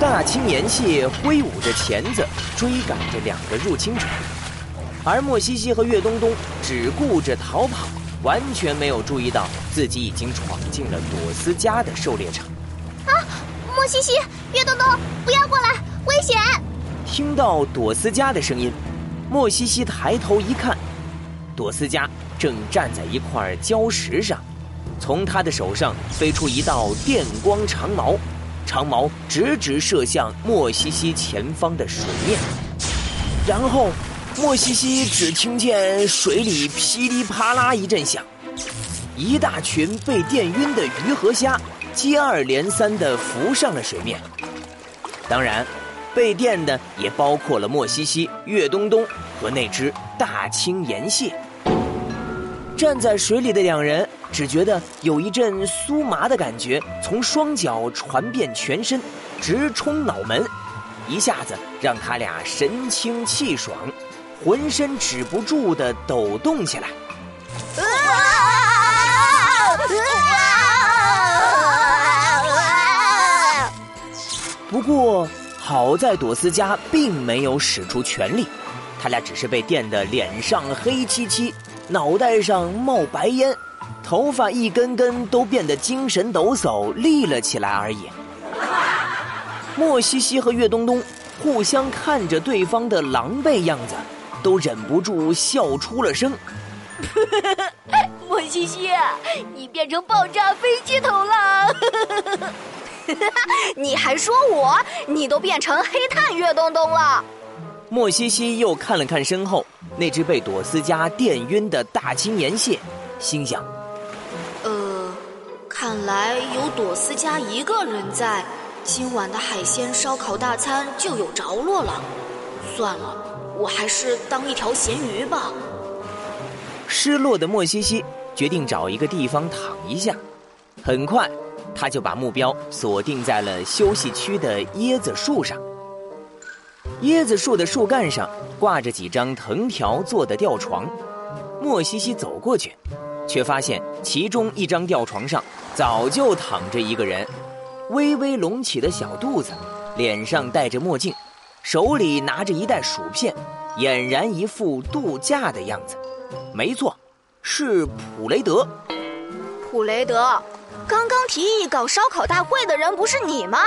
大青岩蟹挥舞着钳子追赶着两个入侵者，而莫西西和岳东东只顾着逃跑，完全没有注意到自己已经闯进了朵斯家的狩猎场。啊！莫西西、岳东东，不要过来，危险！听到朵斯家的声音，莫西西抬头一看，朵斯家正站在一块礁石上，从他的手上飞出一道电光长矛。长矛直直射向莫西西前方的水面，然后莫西西只听见水里噼里啪啦一阵响，一大群被电晕的鱼和虾接二连三地浮上了水面。当然，被电的也包括了莫西西、岳东东和那只大青岩蟹。站在水里的两人只觉得有一阵酥麻的感觉从双脚传遍全身，直冲脑门，一下子让他俩神清气爽，浑身止不住的抖动起来。不过好在朵斯家并没有使出全力，他俩只是被电得脸上黑漆漆。脑袋上冒白烟，头发一根根都变得精神抖擞、立了起来而已。莫西西和岳东东互相看着对方的狼狈样子，都忍不住笑出了声。莫西西，你变成爆炸飞机头了！你还说我？你都变成黑炭岳东东了！莫西西又看了看身后那只被朵斯加电晕的大青岩蟹，心想：“呃，看来有朵斯加一个人在，今晚的海鲜烧烤大餐就有着落了。算了，我还是当一条咸鱼吧。”失落的莫西西决定找一个地方躺一下，很快，他就把目标锁定在了休息区的椰子树上。椰子树的树干上挂着几张藤条做的吊床，莫西西走过去，却发现其中一张吊床上早就躺着一个人，微微隆起的小肚子，脸上戴着墨镜，手里拿着一袋薯片，俨然一副度假的样子。没错，是普雷德。普雷德，刚刚提议搞烧烤大会的人不是你吗？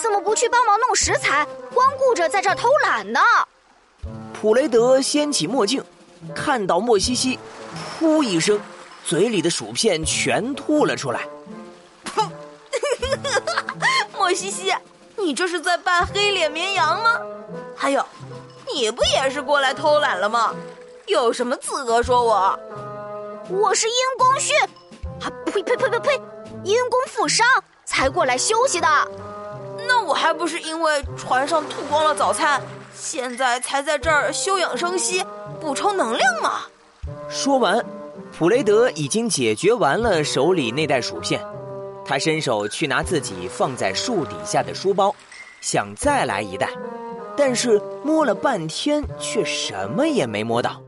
怎么不去帮忙弄食材，光顾着在这儿偷懒呢？普雷德掀起墨镜，看到莫西西，噗一声，嘴里的薯片全吐了出来。哼！莫西西，你这是在扮黑脸绵羊吗？还有，你不也是过来偷懒了吗？有什么资格说我？我是因公殉，啊呸呸呸呸呸，因公负伤才过来休息的。我还不是因为船上吐光了早餐，现在才在这儿休养生息、补充能量吗？说完，普雷德已经解决完了手里那袋薯片，他伸手去拿自己放在树底下的书包，想再来一袋，但是摸了半天却什么也没摸到。